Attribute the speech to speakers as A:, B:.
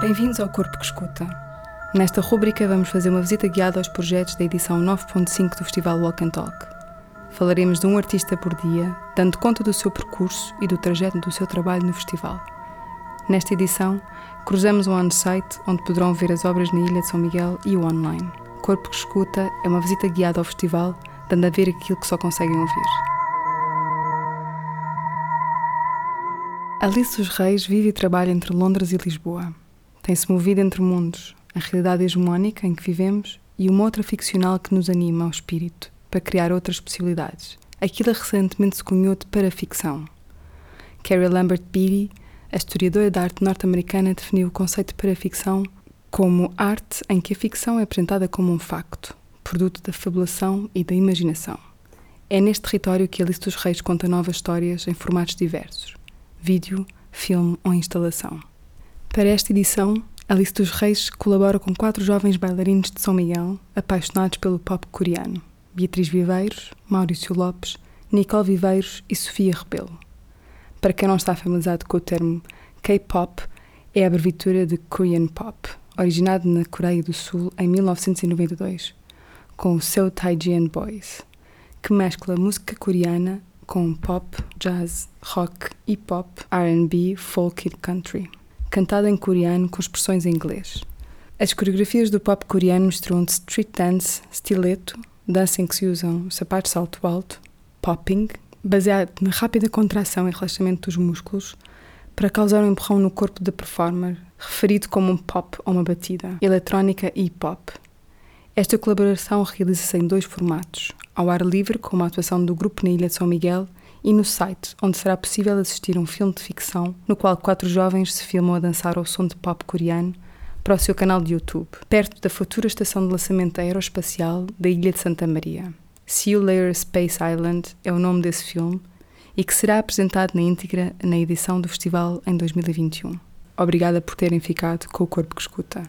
A: Bem-vindos ao Corpo que Escuta. Nesta rúbrica vamos fazer uma visita guiada aos projetos da edição 9.5 do Festival Walk and Talk. Falaremos de um artista por dia, dando conta do seu percurso e do trajeto do seu trabalho no festival. Nesta edição, cruzamos o on-site, onde poderão ver as obras na Ilha de São Miguel e o online. Corpo que Escuta é uma visita guiada ao festival, dando a ver aquilo que só conseguem ouvir. Alice dos Reis vive e trabalha entre Londres e Lisboa. Tem-se movido entre mundos, a realidade hegemónica em que vivemos e uma outra ficcional que nos anima ao espírito para criar outras possibilidades. Aquilo recentemente se cunhou de paraficção. Carrie Lambert Beatty, a historiadora da arte norte-americana, definiu o conceito de paraficção como arte em que a ficção é apresentada como um facto, produto da fabulação e da imaginação. É neste território que Alice dos Reis conta novas histórias em formatos diversos: vídeo, filme ou instalação. Para esta edição, Alice dos Reis colabora com quatro jovens bailarinos de São Miguel, apaixonados pelo pop coreano: Beatriz Viveiros, Maurício Lopes, Nicole Viveiros e Sofia Rebelo. Para quem não está familiarizado com o termo K-pop, é a abreviatura de Korean Pop, originado na Coreia do Sul em 1992, com o Seo Taiji Boys, que mescla música coreana com pop, jazz, rock, hip-hop, R&B, folk e country cantada em coreano com expressões em inglês. As coreografias do pop coreano misturam street dance, stiletto, dança em que se usam sapatos salto alto, popping, baseado na rápida contração e relaxamento dos músculos, para causar um empurrão no corpo da performer, referido como um pop ou uma batida, eletrónica e hip-hop. Esta colaboração realiza-se em dois formatos, ao ar livre, com uma atuação do grupo na Ilha de São Miguel, e no site, onde será possível assistir um filme de ficção no qual quatro jovens se filmam a dançar ao som de pop coreano para o seu canal de YouTube, perto da futura estação de lançamento aeroespacial da Ilha de Santa Maria. See You Later Space Island é o nome desse filme e que será apresentado na íntegra na edição do festival em 2021. Obrigada por terem ficado com o corpo que escuta.